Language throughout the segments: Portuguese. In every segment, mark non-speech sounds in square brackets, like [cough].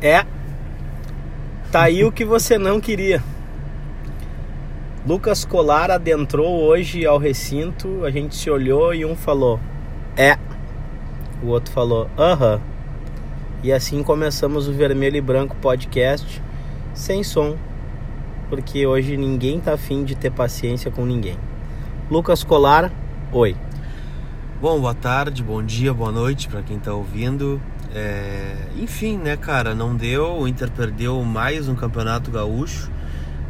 É. Tá aí o que você não queria. Lucas Colar adentrou hoje ao recinto, a gente se olhou e um falou: É. O outro falou: Aham. E assim começamos o Vermelho e Branco podcast sem som, porque hoje ninguém tá afim de ter paciência com ninguém. Lucas Colar, oi. Bom, boa tarde, bom dia, boa noite para quem tá ouvindo. É, enfim, né, cara, não deu. O Inter perdeu mais um campeonato gaúcho.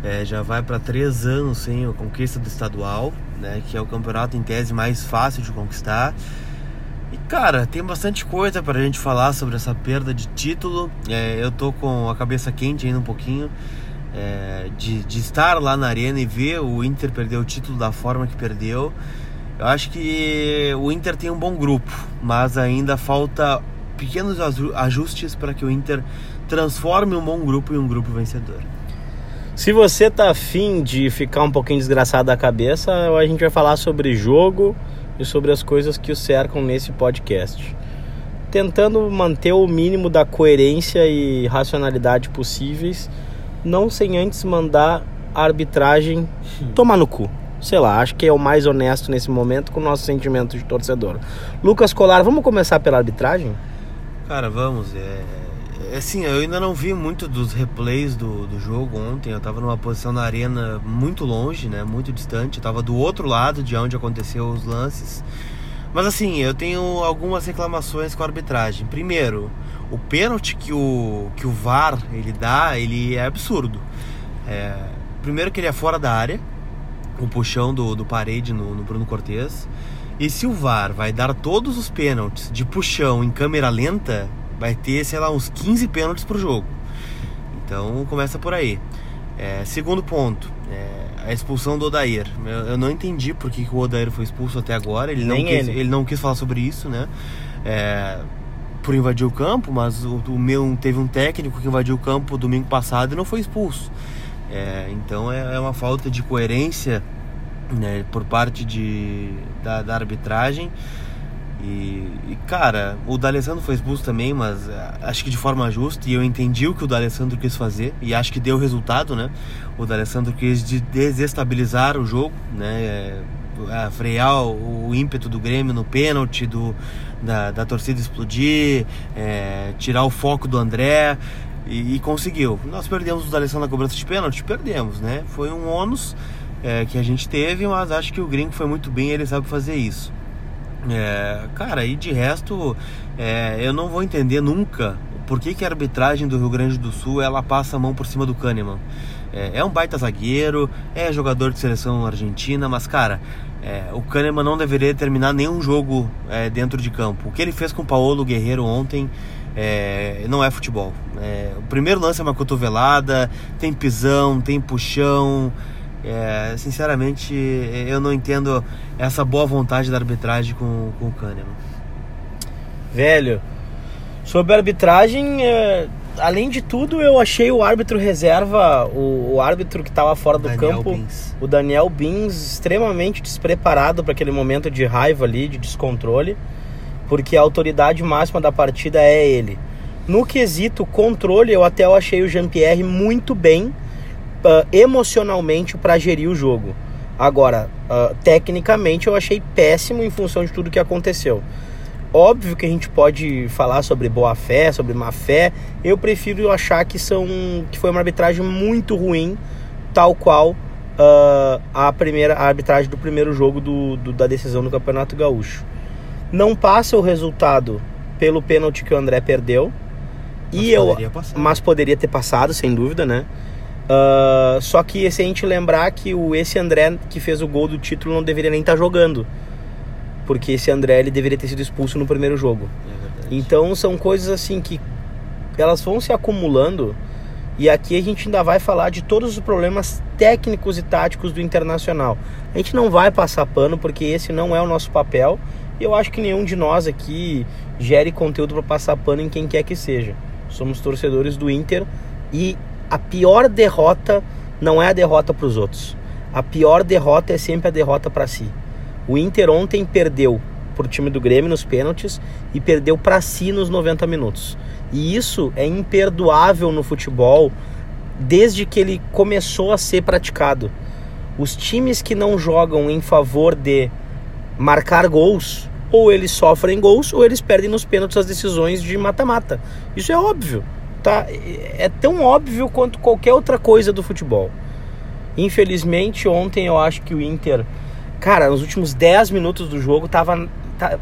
É, já vai para três anos sem a conquista do estadual, né, que é o campeonato em tese mais fácil de conquistar. E cara, tem bastante coisa para a gente falar sobre essa perda de título. É, eu tô com a cabeça quente ainda um pouquinho. É, de, de estar lá na arena e ver o Inter perder o título da forma que perdeu. Eu acho que o Inter tem um bom grupo, mas ainda falta pequenos ajustes para que o Inter transforme um bom grupo em um grupo vencedor. Se você tá afim de ficar um pouquinho desgraçado da cabeça, a gente vai falar sobre jogo e sobre as coisas que o cercam nesse podcast. Tentando manter o mínimo da coerência e racionalidade possíveis, não sem antes mandar a arbitragem tomar no cu. Sei lá, acho que é o mais honesto nesse momento com o nosso sentimento de torcedor. Lucas Colar, vamos começar pela arbitragem? Cara, vamos. É, é assim, eu ainda não vi muito dos replays do, do jogo ontem. Eu tava numa posição na arena muito longe, né? Muito distante. Eu tava do outro lado de onde aconteceu os lances. Mas assim, eu tenho algumas reclamações com a arbitragem. Primeiro, o pênalti que o, que o VAR ele dá, ele é absurdo. É, primeiro que ele é fora da área, o puxão do, do parede no, no Bruno Cortes. E se o VAR vai dar todos os pênaltis de puxão em câmera lenta, vai ter, sei lá, uns 15 pênaltis pro jogo. Então começa por aí. É, segundo ponto, é, a expulsão do Odair. Eu, eu, não entendi por que, que, o Odair foi expulso até agora. Ele não, quis, ele. ele não quis falar sobre isso, né? É, por invadir o campo, mas o, o, meu teve um técnico que invadiu o campo domingo passado e não foi expulso. É, então é, é uma falta de coerência né, por parte de, da, da arbitragem. E, e, cara, o D'Alessandro foi expulso também, mas eh, acho que de forma justa. E eu entendi o que o D'Alessandro quis fazer e acho que deu resultado, né? O D'Alessandro quis de desestabilizar o jogo, né? É, frear o, o, ímpeto do Grêmio no pênalti, do, da, da torcida explodir, é, tirar o foco do André e, e conseguiu. Nós perdemos o D'Alessandro na cobrança de pênalti? Perdemos, né? Foi um ônus é, que a gente teve, mas acho que o gringo foi muito bem, ele sabe fazer isso. É, cara, e de resto, é, eu não vou entender nunca por que, que a arbitragem do Rio Grande do Sul ela passa a mão por cima do Kahneman. É, é um baita zagueiro, é jogador de seleção argentina, mas cara, é, o Kahneman não deveria terminar nenhum jogo é, dentro de campo. O que ele fez com o Paulo Guerreiro ontem é, não é futebol. O primeiro lance é uma cotovelada, tem pisão, tem puxão. É, sinceramente, eu não entendo essa boa vontade da arbitragem com, com o Kahneman. Velho, sobre a arbitragem, é, além de tudo, eu achei o árbitro reserva, o, o árbitro que estava fora do Daniel campo, Bins. o Daniel Bins, extremamente despreparado para aquele momento de raiva ali, de descontrole, porque a autoridade máxima da partida é ele. No quesito controle, eu até achei o Jean-Pierre muito bem uh, emocionalmente para gerir o jogo. Agora, uh, tecnicamente eu achei péssimo em função de tudo que aconteceu. Óbvio que a gente pode falar sobre boa fé, sobre má fé. Eu prefiro achar que são que foi uma arbitragem muito ruim, tal qual uh, a primeira a arbitragem do primeiro jogo do, do, da decisão do Campeonato Gaúcho. Não passa o resultado pelo pênalti que o André perdeu. Mas e eu, mas poderia ter passado, sem dúvida, né? Uh, só que se a gente lembrar que o, esse André que fez o gol do título não deveria nem estar tá jogando. Porque esse André ele deveria ter sido expulso no primeiro jogo. É então são coisas assim que elas vão se acumulando. E aqui a gente ainda vai falar de todos os problemas técnicos e táticos do Internacional. A gente não vai passar pano porque esse não é o nosso papel. E eu acho que nenhum de nós aqui gere conteúdo para passar pano em quem quer que seja. Somos torcedores do Inter e a pior derrota não é a derrota para os outros. A pior derrota é sempre a derrota para si. O Inter ontem perdeu para o time do Grêmio nos pênaltis e perdeu para si nos 90 minutos. E isso é imperdoável no futebol desde que ele começou a ser praticado. Os times que não jogam em favor de marcar gols, ou eles sofrem gols, ou eles perdem nos pênaltis as decisões de mata-mata. Isso é óbvio, tá? É tão óbvio quanto qualquer outra coisa do futebol. Infelizmente, ontem eu acho que o Inter, cara, nos últimos 10 minutos do jogo tava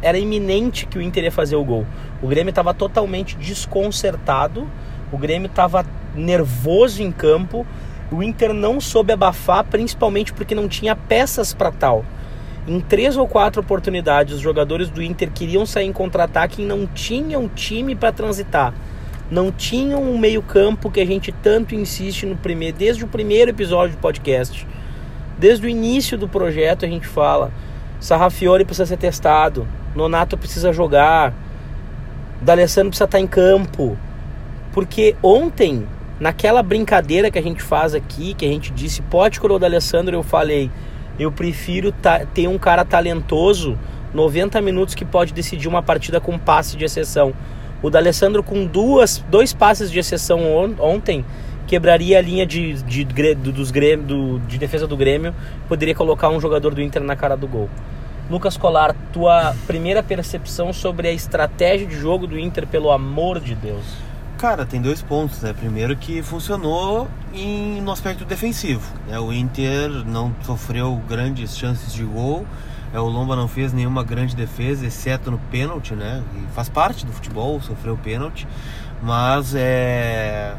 era iminente que o Inter ia fazer o gol. O Grêmio estava totalmente desconcertado, o Grêmio estava nervoso em campo, o Inter não soube abafar, principalmente porque não tinha peças para tal. Em três ou quatro oportunidades, os jogadores do Inter queriam sair em contra-ataque e não tinham time para transitar. Não tinham um meio-campo que a gente tanto insiste no primeiro, desde o primeiro episódio do podcast. Desde o início do projeto a gente fala: Sarrafiore precisa ser testado, Nonato precisa jogar, D'Alessandro precisa estar em campo. Porque ontem, naquela brincadeira que a gente faz aqui, que a gente disse, pode coroar o D'Alessandro, eu falei, eu prefiro ter um cara talentoso 90 minutos que pode decidir uma partida com passe de exceção. O D'Alessandro com duas, dois passes de exceção ontem quebraria a linha de, de, de, dos do, de defesa do Grêmio, poderia colocar um jogador do Inter na cara do gol. Lucas Colar, tua primeira percepção sobre a estratégia de jogo do Inter, pelo amor de Deus. Cara, tem dois pontos, né? Primeiro que funcionou em, no aspecto defensivo. Né? O Inter não sofreu grandes chances de gol. É, o Lomba não fez nenhuma grande defesa, exceto no pênalti, né? E faz parte do futebol, sofreu pênalti. Mas é.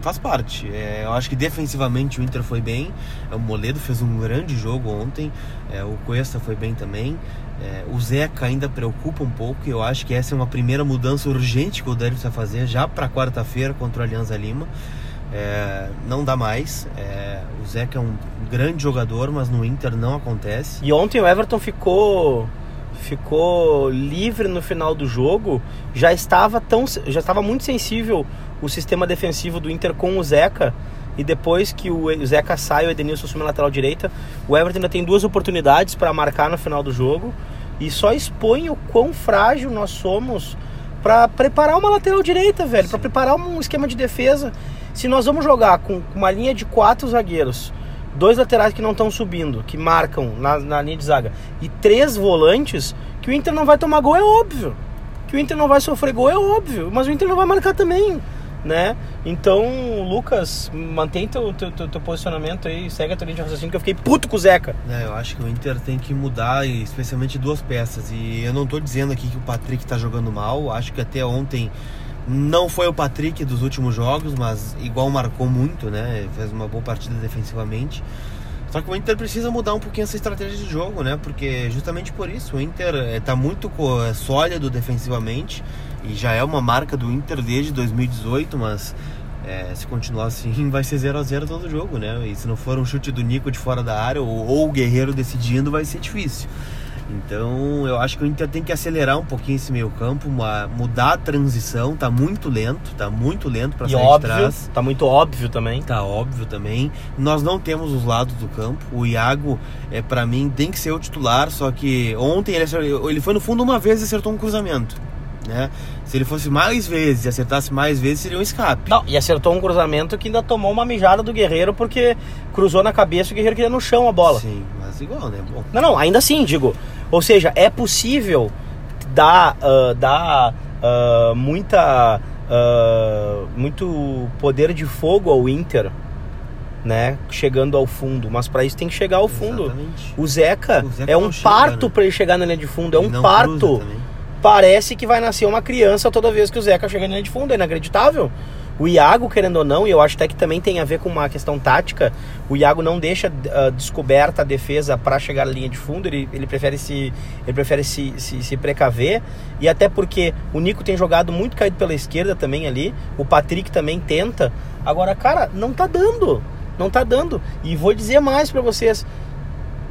Faz parte. É, eu acho que defensivamente o Inter foi bem. É, o Moledo fez um grande jogo ontem. É, o Cuesta foi bem também. É, o Zeca ainda preocupa um pouco. Eu acho que essa é uma primeira mudança urgente que o Délio precisa fazer já para quarta-feira contra o Alianza Lima. É, não dá mais. É, o Zeca é um grande jogador, mas no Inter não acontece. E ontem o Everton ficou ficou livre no final do jogo. Já estava tão já estava muito sensível o sistema defensivo do Inter com o Zeca. E depois que o Zeca sai, o Edenilson assume a lateral direita, o Everton ainda tem duas oportunidades para marcar no final do jogo e só expõe o quão frágil nós somos para preparar uma lateral direita, velho, para preparar um esquema de defesa. Se nós vamos jogar com uma linha de quatro zagueiros, dois laterais que não estão subindo, que marcam na, na linha de zaga, e três volantes, que o Inter não vai tomar gol é óbvio. Que o Inter não vai sofrer gol é óbvio, mas o Inter não vai marcar também né? Então, Lucas, mantém teu, teu, teu, teu, posicionamento aí, segue a tua linha de raciocínio, que eu fiquei puto com o Zeca. É, eu acho que o Inter tem que mudar, especialmente duas peças. E eu não tô dizendo aqui que o Patrick tá jogando mal, acho que até ontem não foi o Patrick dos últimos jogos, mas igual marcou muito, né? Fez uma boa partida defensivamente. Só que o Inter precisa mudar um pouquinho essa estratégia de jogo, né? Porque justamente por isso o Inter está muito é, sólido defensivamente e já é uma marca do Inter desde 2018, mas é, se continuar assim [laughs] vai ser 0 a 0 todo jogo, né? E se não for um chute do Nico de fora da área ou, ou o Guerreiro decidindo, vai ser difícil. Então eu acho que o Inter tem que acelerar um pouquinho esse meio campo, uma, mudar a transição, tá muito lento, tá muito lento para sair óbvio, de trás. Tá muito óbvio também. Tá óbvio também. Nós não temos os lados do campo. O Iago, é para mim, tem que ser o titular, só que ontem ele, ele foi no fundo uma vez e acertou um cruzamento. Né? Se ele fosse mais vezes e acertasse mais vezes, seria um escape. Não, e acertou um cruzamento que ainda tomou uma mijada do Guerreiro porque cruzou na cabeça e o Guerreiro queria no chão a bola. Sim, mas igual, né? Bom. Não, não, ainda assim, digo. Ou seja, é possível dar, uh, dar uh, muita, uh, muito poder de fogo ao Inter, né? Chegando ao fundo. Mas para isso tem que chegar ao fundo. O Zeca, o Zeca, é um parto né? para ele chegar na linha de fundo. É um parto. Parece que vai nascer uma criança toda vez que o Zeca chega na linha de fundo. É inacreditável. O Iago, querendo ou não, e eu acho até que também tem a ver com uma questão tática, o Iago não deixa uh, descoberta a defesa para chegar à linha de fundo, ele, ele prefere, se, ele prefere se, se, se, precaver, e até porque o Nico tem jogado muito caído pela esquerda também ali, o Patrick também tenta. Agora, cara, não tá dando, não tá dando. E vou dizer mais para vocês,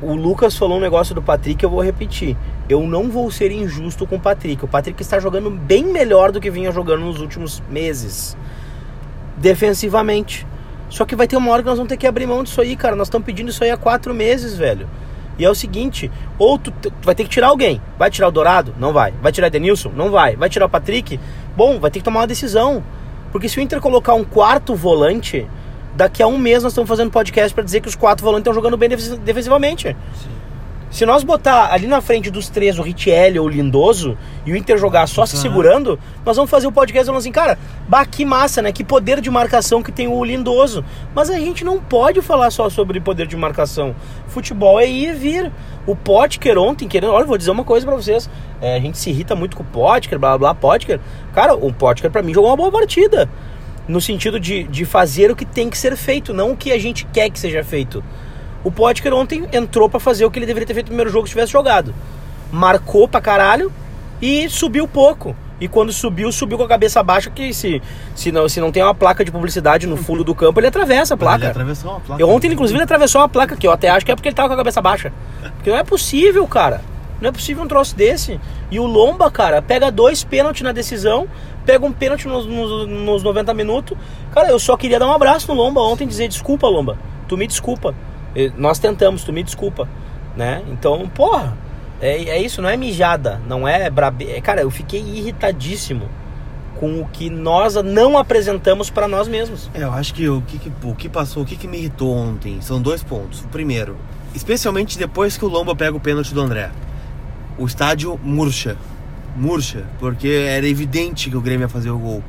o Lucas falou um negócio do Patrick, eu vou repetir. Eu não vou ser injusto com o Patrick. O Patrick está jogando bem melhor do que vinha jogando nos últimos meses defensivamente. Só que vai ter uma hora que nós vamos ter que abrir mão disso aí, cara. Nós estamos pedindo isso aí há quatro meses, velho. E é o seguinte, ou tu, tu, vai ter que tirar alguém. Vai tirar o Dourado? Não vai. Vai tirar o Denilson? Não vai. Vai tirar o Patrick? Bom, vai ter que tomar uma decisão. Porque se o Inter colocar um quarto volante, daqui a um mês nós estamos fazendo podcast para dizer que os quatro volantes estão jogando bem defensivamente. Sim. Se nós botar ali na frente dos três o Richelli ou o Lindoso e o Inter jogar só se segurando, nós vamos fazer o podcast falando assim, cara, bah, que massa, né? Que poder de marcação que tem o Lindoso. Mas a gente não pode falar só sobre poder de marcação. Futebol é ir e vir. O Potker ontem, querendo, olha, vou dizer uma coisa para vocês. É, a gente se irrita muito com o Potker, blá blá, Potker. Cara, o Potker para mim jogou uma boa partida. No sentido de, de fazer o que tem que ser feito, não o que a gente quer que seja feito. O Potker ontem entrou para fazer o que ele deveria ter feito no primeiro jogo se tivesse jogado. Marcou pra caralho e subiu pouco. E quando subiu, subiu com a cabeça baixa, que se, se, não, se não tem uma placa de publicidade no fundo do campo, ele atravessa a placa. Ele atravessou uma placa. Eu, ontem, inclusive, ele atravessou uma placa que eu até acho que é porque ele tava com a cabeça baixa. Porque não é possível, cara. Não é possível um troço desse. E o Lomba, cara, pega dois pênaltis na decisão, pega um pênalti nos, nos, nos 90 minutos. Cara, eu só queria dar um abraço no Lomba ontem e dizer: desculpa, Lomba. Tu me desculpa. Nós tentamos, tu me desculpa, né? Então, porra, é, é isso, não é mijada, não é brabe... É, cara, eu fiquei irritadíssimo com o que nós não apresentamos para nós mesmos. É, eu acho que o que, o que passou, o que, que me irritou ontem são dois pontos. O primeiro, especialmente depois que o Lomba pega o pênalti do André, o estádio murcha, murcha, porque era evidente que o Grêmio ia fazer o gol.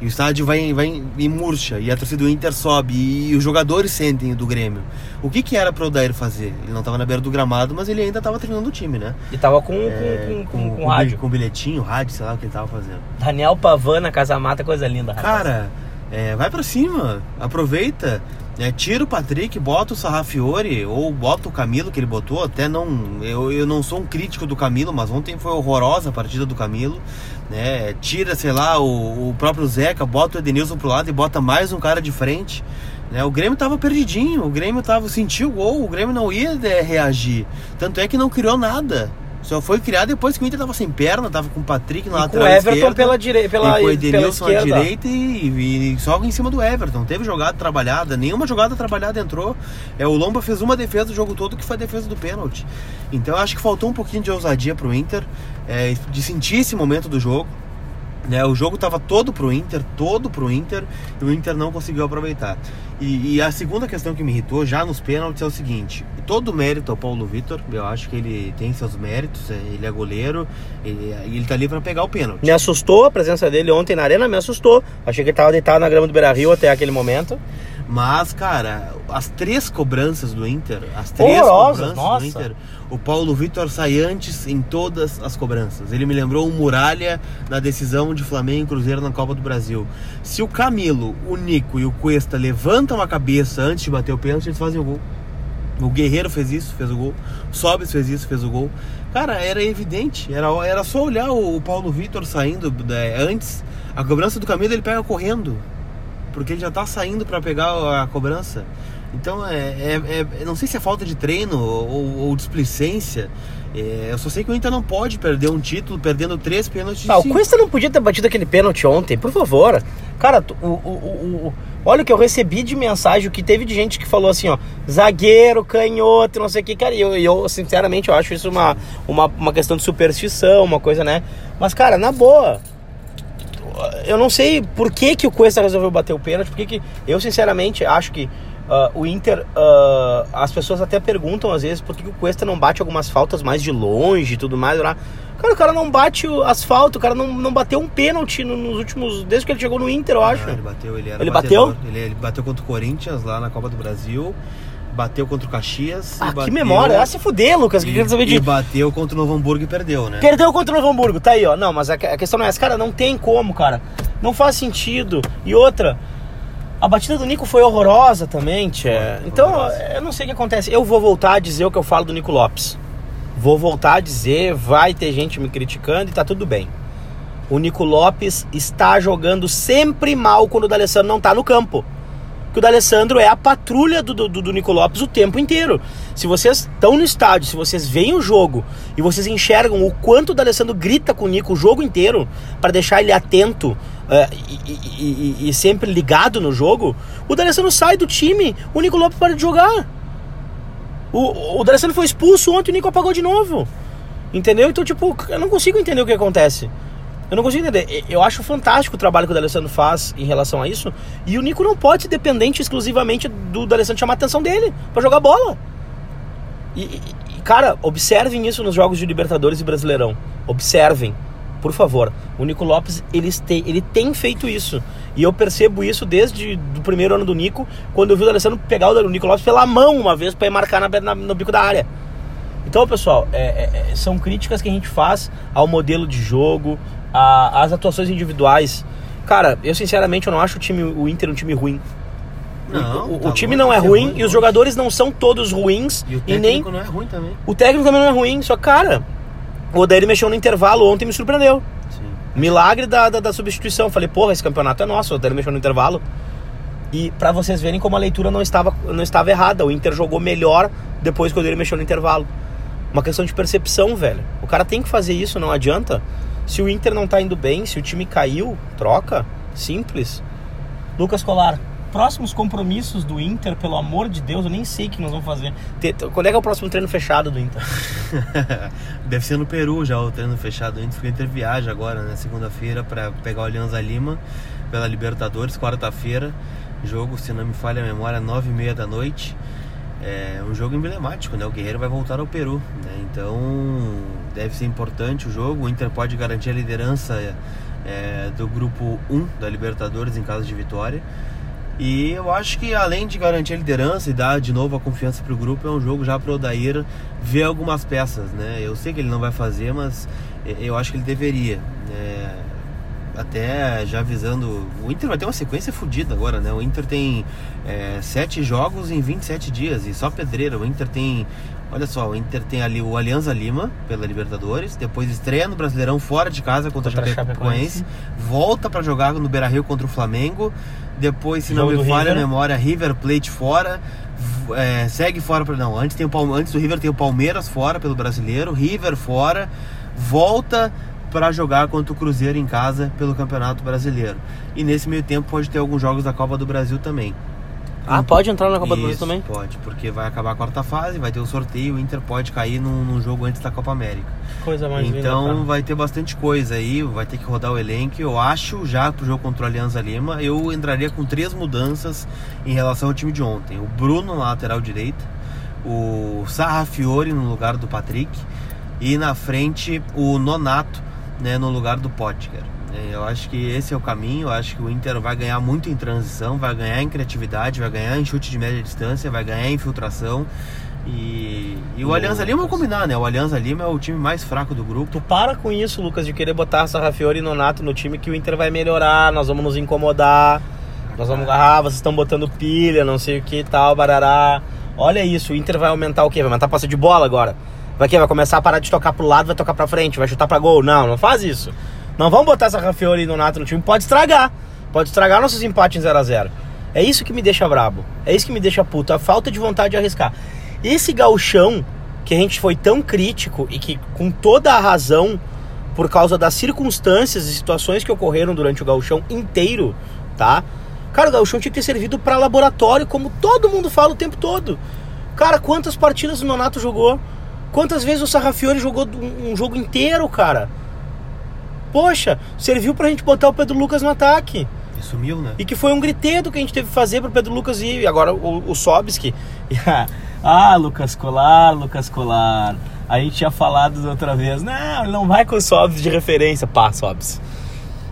E o estádio vai, vai e murcha, e a torcida do Inter sobe, e, os jogadores sentem do Grêmio. O que, que era para o Odair fazer? Ele não estava na beira do gramado, mas ele ainda estava treinando o time, né? E estava com, é, com, com, com, com, rádio. Com bilhetinho, rádio, sei lá o que ele estava fazendo. Daniel Pavana, Casamata, coisa linda. Rapaz. Cara, é, vai para cima, aproveita. É, tira o Patrick, bota o Sarrafiore ou bota o Camilo que ele botou. Até não. Eu, eu não sou um crítico do Camilo, mas ontem foi horrorosa a partida do Camilo. Né? Tira, sei lá, o, o próprio Zeca, bota o Edenilson pro lado e bota mais um cara de frente. Né? O Grêmio tava perdidinho, o Grêmio tava sentiu o gol, o Grêmio não ia é, reagir. Tanto é que não criou nada. Só foi criado depois que o Inter tava sem perna, tava com o Patrick na lateral com o Everton esquerda, pela direita, pela, e com o Edenilson à direita e, e, só em cima do Everton. Teve jogada trabalhada, nenhuma jogada trabalhada entrou. É, o Lomba fez uma defesa o jogo todo que foi a defesa do pênalti. Então eu acho que faltou um pouquinho de ousadia pro Inter, é, de sentir esse momento do jogo. Né, o jogo estava todo pro Inter, todo pro Inter, e o Inter não conseguiu aproveitar. E, e, a segunda questão que me irritou já nos pênaltis é o seguinte: todo mérito ao Paulo Vitor, eu acho que ele tem seus méritos, é, ele é goleiro, ele, ele tá ali para pegar o pênalti. Me assustou a presença dele ontem na arena, me assustou. Achei que ele tava deitado na grama do Beira Rio até aquele momento. Mas, cara, as três cobranças do Inter, as três Horrorosas, cobranças nossa. do Inter, o Paulo Vitor sai antes em todas as cobranças. Ele me lembrou o Muralha na decisão de Flamengo e Cruzeiro na Copa do Brasil. Se o Camilo, o Nico e o Cuesta levantam a cabeça antes de bater o pênalti, eles fazem o gol. O Guerreiro fez isso, fez o gol. O Sobis fez isso, fez o gol. Cara, era evidente. Era, era só olhar o, o Paulo Vitor saindo né, antes. A cobrança do Camilo ele pega correndo porque ele já está saindo para pegar a cobrança. Então, é, é, é, não sei se é falta de treino ou, ou displicência. É, eu só sei que o Inter não pode perder um título perdendo três pênaltis. Ah, o Cuesta não podia ter batido aquele pênalti ontem, por favor. Cara, o, o, o, olha o que eu recebi de mensagem, o que teve de gente que falou assim, ó, zagueiro, canhoto, não sei o que, cara. E eu, eu, sinceramente, eu acho isso uma, uma, uma questão de superstição, uma coisa, né? Mas, cara, na boa, eu não sei por que, que o Cuesta resolveu bater o pênalti, porque que eu sinceramente acho que uh, o Inter, uh, as pessoas até perguntam às vezes por que, que o Cuesta não bate algumas faltas mais de longe e tudo mais. Lá. Cara, o cara não bate o asfalto, o cara não, não bateu um pênalti nos últimos. Desde que ele chegou no Inter, eu acho. Ah, ele bateu, ele era Ele bateu? Ele, ele bateu contra o Corinthians lá na Copa do Brasil bateu contra o Caxias. Ah, bateu, que memória. Ah, se fuder, Lucas. Que e, saber de... e bateu contra o Novo Hamburgo e perdeu, né? Perdeu contra o Novo Hamburgo, tá aí, ó. Não, mas a, a questão não é essa. Cara, não tem como, cara. Não faz sentido. E outra, a batida do Nico foi horrorosa também, tia. Então, eu não sei o que acontece. Eu vou voltar a dizer o que eu falo do Nico Lopes. Vou voltar a dizer, vai ter gente me criticando e tá tudo bem. O Nico Lopes está jogando sempre mal quando o D'Alessandro não tá no campo que o D'Alessandro é a patrulha do, do, do Nico Lopes o tempo inteiro. Se vocês estão no estádio, se vocês veem o jogo e vocês enxergam o quanto o D'Alessandro grita com o Nico o jogo inteiro para deixar ele atento uh, e, e, e, sempre ligado no jogo, o D'Alessandro sai do time, o Nico Lopes para de jogar. O, o D'Alessandro foi expulso ontem e o Nico apagou de novo. Entendeu? Então, tipo, eu não consigo entender o que acontece. Eu não consigo entender. Eu acho fantástico o trabalho que o D'Alessandro faz em relação a isso. E o Nico não pode ser dependente exclusivamente do D'Alessandro chamar a atenção dele para jogar bola. E, e, cara, observem isso nos jogos de Libertadores e Brasileirão. Observem, por favor. O Nico Lopes, ele tem, ele tem feito isso. E eu percebo isso desde o primeiro ano do Nico, quando eu vi o D'Alessandro pegar o Nico Lopes pela mão uma vez para marcar na, na, no bico da área. Então, pessoal, é, é, é, são críticas que a gente faz ao modelo de jogo, a, as atuações individuais. Cara, eu sinceramente eu não acho o, time, o Inter um time ruim. Não, o, tá o time não é ruim, ruim, e os jogadores não são todos ruins. E o técnico e nem... não é ruim também. O técnico também não é ruim, só cara, o Odair mexeu no intervalo ontem me surpreendeu. Sim. Milagre da, da, da, substituição. Falei, porra, esse campeonato é nosso, o Odair mexeu no intervalo. E para vocês verem como a leitura não estava, não estava errada. O Inter jogou melhor depois que o Odair mexeu no intervalo. Uma questão de percepção, velho. O cara tem que fazer isso, não adianta. Se o Inter não tá indo bem, se o time caiu, troca. Simples. Lucas Colar, próximos compromissos do Inter, pelo amor de Deus, eu nem sei o que nós vamos fazer. Quando é que é o próximo treino fechado do Inter? [laughs] Deve ser no Peru já o treino fechado do Inter, porque o Inter viaja agora, né? Segunda-feira, para pegar o Alianza Lima pela Libertadores, quarta-feira. Jogo, se não me falha a memória, nove e meia da noite é um jogo emblemático, né? O Guerreiro vai voltar ao Peru, né? Então deve ser importante o jogo. O Inter pode garantir a liderança é, do grupo 1 da Libertadores em caso de vitória. E eu acho que além de garantir a liderança e dar de novo a confiança para o grupo, é um jogo já para o Odair ver algumas peças, né? Eu sei que ele não vai fazer, mas é, eu acho que ele deveria. É, até já avisando. O Inter vai ter uma sequência fodida agora, né? O Inter tem é, sete jogos em 27 dias e só pedreira. O Inter tem. Olha só, o Inter tem ali o Alianza Lima pela Libertadores, depois estreia no Brasileirão fora de casa contra, contra a Chapecoense, volta para jogar no Beira-Rio contra o Flamengo, depois, se Jogo não me falha a memória, River Plate fora, é, segue fora para não, antes tem o antes do River tem o Palmeiras fora pelo Brasileiro, River fora, volta para jogar contra o Cruzeiro em casa pelo Campeonato Brasileiro. E nesse meio tempo pode ter alguns jogos da Copa do Brasil também. Ah, pode entrar na Copa Isso, do Brasil também? Pode, porque vai acabar a quarta fase, vai ter o sorteio, o Inter pode cair num, num jogo antes da Copa América. Coisa mais Então linda, vai ter bastante coisa aí, vai ter que rodar o elenco. Eu acho, já pro jogo contra o Alianza Lima, eu entraria com três mudanças em relação ao time de ontem. O Bruno na lateral direita, o Sarrafiore no lugar do Patrick e na frente o Nonato né, no lugar do Potker. É, eu acho que esse é o caminho. Eu acho que o Inter vai ganhar muito em transição, vai ganhar em criatividade, vai ganhar em chute de média distância, vai ganhar em infiltração. E, e o Alianza Lima vou combinar, né? O Alianza Lima é o time mais fraco do grupo. Tu para com isso, Lucas, de querer botar Sarrafiori e Nonato no time que o Inter vai melhorar, nós vamos nos incomodar. Nós vamos, ah, vocês estão botando pilha, não sei o que tal, barará. Olha isso, o Inter vai aumentar o quê? Vai aumentar a posse de bola agora. Vai que vai começar a parar de tocar pro lado, vai tocar pra frente, vai chutar pra gol. Não, não faz isso. Não vamos botar essa Rafiori e Nonato no time, pode estragar. Pode estragar nossos empates em 0 a 0 É isso que me deixa brabo. É isso que me deixa puto, a falta de vontade de arriscar. Esse gauchão que a gente foi tão crítico e que com toda a razão por causa das circunstâncias e situações que ocorreram durante o gauchão inteiro, tá? Cara, o gauchão tinha que ter servido para laboratório, como todo mundo fala o tempo todo. Cara, quantas partidas o Nonato jogou? Quantas vezes o Sarrafiore jogou um jogo inteiro, cara? Poxa, serviu pra gente botar o Pedro Lucas no ataque. E sumiu, né? E que foi um gritedo que a gente teve que fazer pro Pedro Lucas. E agora o, o Sobski. [laughs] ah, Lucas Colar, Lucas Colar. A gente tinha falado da outra vez. Não, ele não vai com o Sobs de referência. Pá, Sobs.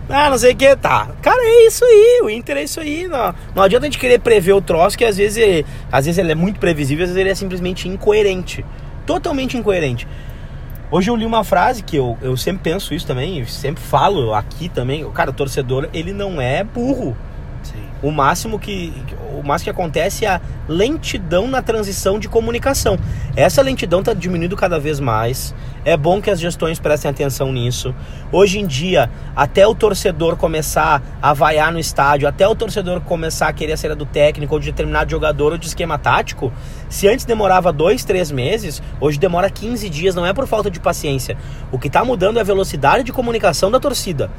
Ah, não sei o que, tá. Cara, é isso aí, o Inter é isso aí. Não, não adianta a gente querer prever o troço, que às vezes, ele, às vezes ele é muito previsível, às vezes ele é simplesmente incoerente totalmente incoerente. Hoje eu li uma frase que eu, eu sempre penso isso também, sempre falo aqui também. Cara, o torcedor, ele não é burro. Sim. O máximo que o máximo que acontece é a lentidão na transição de comunicação. Essa lentidão está diminuindo cada vez mais. É bom que as gestões prestem atenção nisso. Hoje em dia, até o torcedor começar a vaiar no estádio, até o torcedor começar a querer a do técnico ou de determinado jogador ou de esquema tático, se antes demorava dois, três meses, hoje demora 15 dias. Não é por falta de paciência. O que está mudando é a velocidade de comunicação da torcida.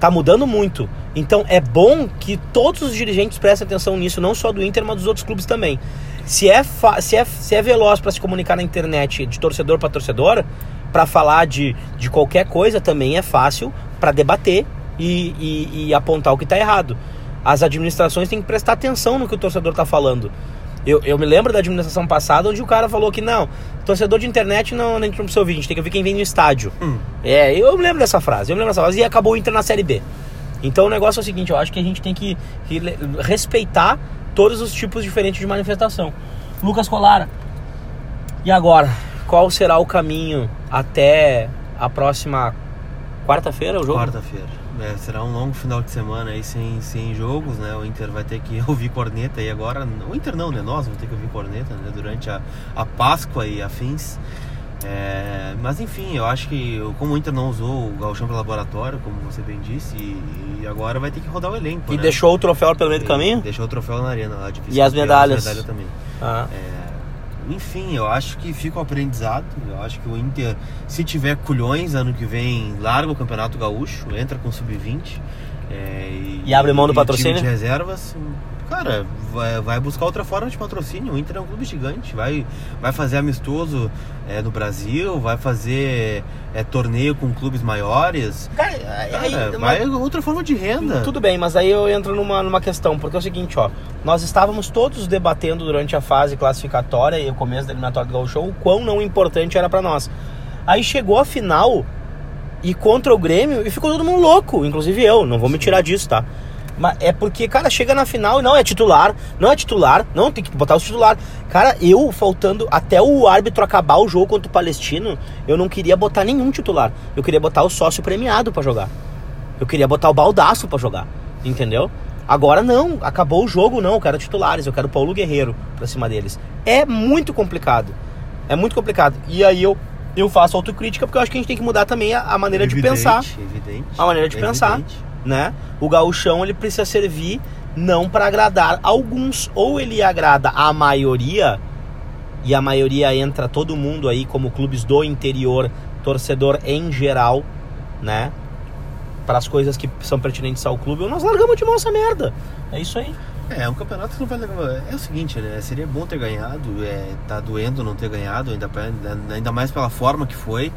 Tá mudando muito. Então é bom que todos os dirigentes prestem atenção nisso, não só do Inter, mas dos outros clubes também. Se é, se é, se é veloz para se comunicar na internet de torcedor para torcedor, para falar de, de qualquer coisa, também é fácil para debater e, e, e, apontar o que está errado. As administrações têm que prestar atenção no que o torcedor está falando. Eu, eu me lembro da administração passada onde o cara falou que não, torcedor de internet não, a gente não precisa ouvir, a gente tem que ouvir quem vem no estádio. Hum. É, eu me lembro dessa frase, eu me lembro dessa frase e acabou o Inter na Série B. Então o negócio é o seguinte, eu acho que a gente tem que, que respeitar todos os tipos diferentes de manifestação. Lucas Colara, e agora? Qual será o caminho até a próxima quarta-feira o jogo? Quarta-feira. É, será um longo final de semana aí sem, sem jogos, né? O Inter vai ter que [laughs] ouvir corneta e agora. O Inter não, né? Nós vamos ter que ouvir corneta né? durante a, a Páscoa e afins. É, mas enfim, eu acho que como o Inter não usou o Galchão para laboratório, como você bem disse, e, e, agora vai ter que rodar o elenco. E né? deixou o troféu pelo meio do caminho? Deixou o troféu na arena lá. E as medalhas? As medalhas também. Ah. É, enfim, eu acho que fica o aprendizado. Eu acho que o Inter, se tiver culhões ano que vem, larga o Campeonato Gaúcho, entra com sub-20. É, e, e, abre mão do patrocínio? de reservas, cara, vai, vai, buscar outra forma de patrocínio. O Inter é um clube gigante, vai, vai fazer amistoso é, no Brasil, vai fazer é, torneio com clubes maiores. Cara, aí, vai mas... outra forma de renda. Tudo bem, mas aí eu entro numa, numa questão, porque é o seguinte, ó, nós estávamos todos debatendo durante a fase classificatória e o começo da eliminatória do Gauchão o quão não importante era para nós. Aí chegou a final e contra o Grêmio e ficou todo mundo louco, inclusive eu, não vou me tirar disso, tá? Mas é porque, cara, chega na final e não é titular, não é titular, não, tem que botar o titular. Cara, eu faltando até o árbitro acabar o jogo contra o Palestino, eu não queria botar nenhum titular. Eu queria botar o sócio premiado para jogar. Eu queria botar o baldaço para jogar, entendeu? Agora não, acabou o jogo, não, eu quero titulares, eu quero Paulo Guerreiro pra cima deles. É muito complicado. É muito complicado. E aí eu eu faço autocrítica porque eu acho que a gente tem que mudar também a, a maneira evidente, de pensar. Evidente. A maneira de evidente. pensar né? O gauchão ele precisa servir não para agradar alguns, ou ele agrada a maioria e a maioria entra todo mundo aí como clubes do interior, torcedor em geral, né? Para as coisas que são pertinentes ao clube, ou nós largamos de mão essa merda. É isso aí. É, um campeonato não vai levar. É o seguinte, né? Seria bom ter ganhado, é, tá doendo não ter ganhado, ainda, ainda mais pela forma que foi.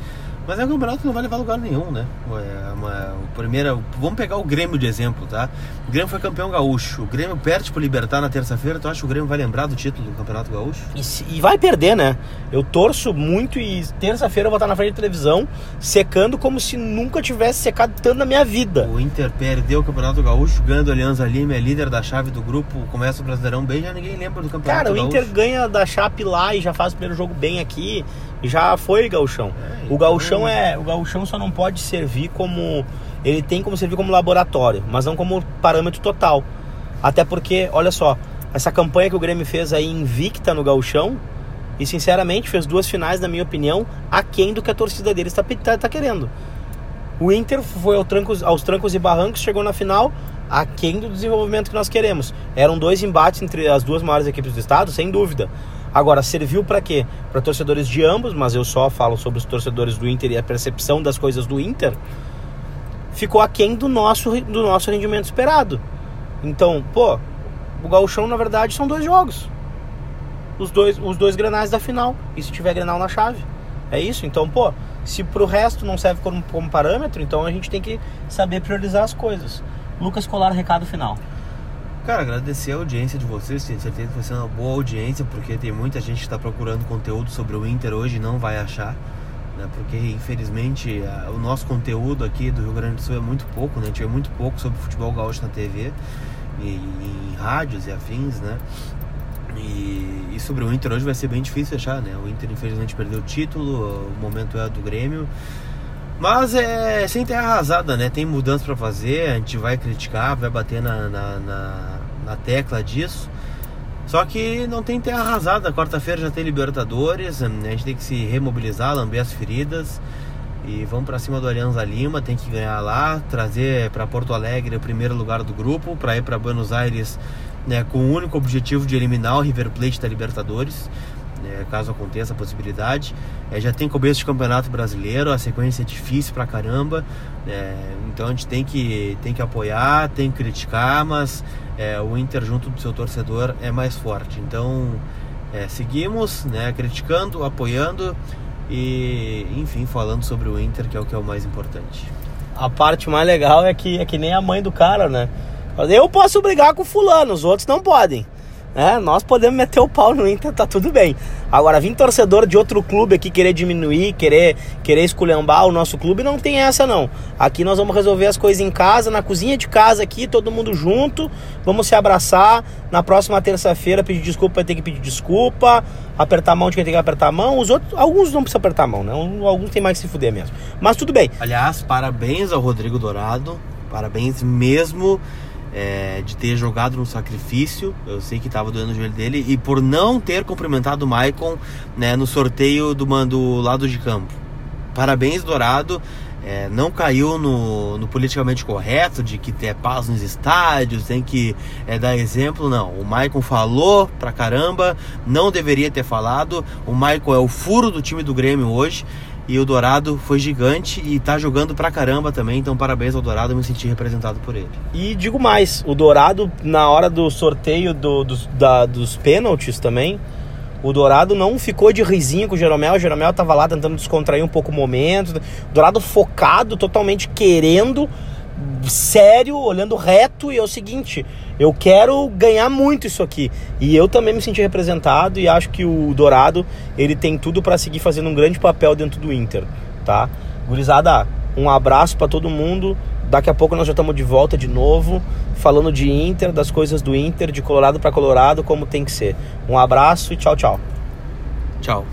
Mas é um campeonato que não vai levar lugar nenhum, né? É uma, o primeiro, vamos pegar o Grêmio de exemplo, tá? O Grêmio foi campeão gaúcho. O Grêmio perde pro Libertar na terça-feira. Tu acha que o Grêmio vai lembrar do título do Campeonato Gaúcho? E, e vai perder, né? Eu torço muito e terça-feira eu vou estar na frente da televisão secando como se nunca tivesse secado tanto na minha vida. O Inter perdeu o Campeonato Gaúcho, ganhando a Aliança Lima, é líder da chave do grupo, começa o Brasileirão bem, já ninguém lembra do Campeonato Cara, Gaúcho. o Inter ganha da Chape lá e já faz o primeiro jogo bem aqui já foi gauchão. É, então... O gauchão é, o gauchão só não pode servir como ele tem como servir como laboratório, mas não como parâmetro total. Até porque, olha só, essa campanha que o Grêmio fez aí invicta no gauchão e sinceramente fez duas finais, na minha opinião, aquém do que a torcida dele está tá, tá querendo. O Inter foi ao trancos, aos trancos e barrancos, chegou na final aquém do desenvolvimento que nós queremos. Eram dois embates entre as duas maiores equipes do estado, sem dúvida. Agora, serviu para quê? Para torcedores de ambos, mas eu só falo sobre os torcedores do Inter e a percepção das coisas do Inter. Ficou aquém do nosso, do nosso rendimento esperado. Então, pô, o Gauchão, na verdade, são dois jogos. Os dois, os dois granais da final. E se tiver granal na chave. É isso? Então, pô, se pro resto não serve como, como parâmetro, então a gente tem que saber priorizar as coisas. Lucas Colar, recado final. Cara, agradecer a audiência de vocês, tenho certeza que vai ser uma boa audiência, porque tem muita gente que está procurando conteúdo sobre o Inter hoje e não vai achar. Né? Porque infelizmente o nosso conteúdo aqui do Rio Grande do Sul é muito pouco, né? A gente vê muito pouco sobre futebol gaúcho na TV e, em rádios e afins, né? E, e, sobre o Inter hoje vai ser bem difícil achar, né? O Inter infelizmente perdeu o título, o momento é do Grêmio. Mas é sem terra arrasada, né? Tem mudança para fazer, a gente vai criticar, vai bater na, na, na na tecla disso. Só que não tem terra arrasada. Quarta-feira já tem Libertadores. A gente tem que se remobilizar, lamber as feridas. E vamos para cima do Alianza Lima. Tem que ganhar lá, trazer para Porto Alegre o primeiro lugar do grupo. Para ir para Buenos Aires né, com o único objetivo de eliminar o River Plate da Libertadores. Né, caso aconteça a possibilidade. É, já tem começo de campeonato brasileiro, a sequência é difícil pra caramba. É, então a gente tem que, tem que apoiar, tem que criticar, mas é, o Inter junto do seu torcedor é mais forte. Então é, seguimos, né, criticando, apoiando e, enfim, falando sobre o Inter, que é o que é o mais importante. A parte mais legal é que é que nem a mãe do cara, né? Eu posso brigar com fulano, os outros não podem. É, nós podemos meter o pau no Inter, tá tudo bem. Agora, vir torcedor de outro clube aqui querer diminuir, querer, querer esculhambar o nosso clube, não tem essa não. Aqui nós vamos resolver as coisas em casa, na cozinha de casa aqui, todo mundo junto, vamos se abraçar. Na próxima terça-feira pedir desculpa ter que pedir desculpa, apertar a mão de quem tem que apertar a mão. Os outros, alguns não precisam apertar a mão, né? Alguns tem mais que se fuder mesmo. Mas tudo bem. Aliás, parabéns ao Rodrigo Dourado, parabéns mesmo é, de ter jogado no sacrifício, eu sei que estava doendo o joelho dele, e por não ter cumprimentado o Maicon né, no sorteio do, do lado de campo. Parabéns, Dourado. É, não caiu no, no, politicamente correto de que ter paz nos estádios, tem que é, dar exemplo, não. O Maicon falou pra caramba, não deveria ter falado. O Maicon é o furo do time do Grêmio hoje. E o Dourado foi gigante e tá jogando pra caramba também, então parabéns ao Dourado, eu me senti representado por ele. E digo mais, o Dourado, na hora do sorteio do, dos, da, dos pênaltis também, o Dourado não ficou de risinho com o Jeromel, o Jeromel tava lá tentando descontrair um pouco o momento, o Dourado focado, totalmente querendo sério, olhando reto, e é o seguinte: eu quero ganhar muito isso aqui. E eu também me senti representado e acho que o Dourado ele tem tudo para seguir fazendo um grande papel dentro do Inter, tá? Gurizada, um abraço para todo mundo. Daqui a pouco nós já estamos de volta de novo, falando de Inter, das coisas do Inter, de Colorado para Colorado, como tem que ser. Um abraço e tchau, tchau. Tchau.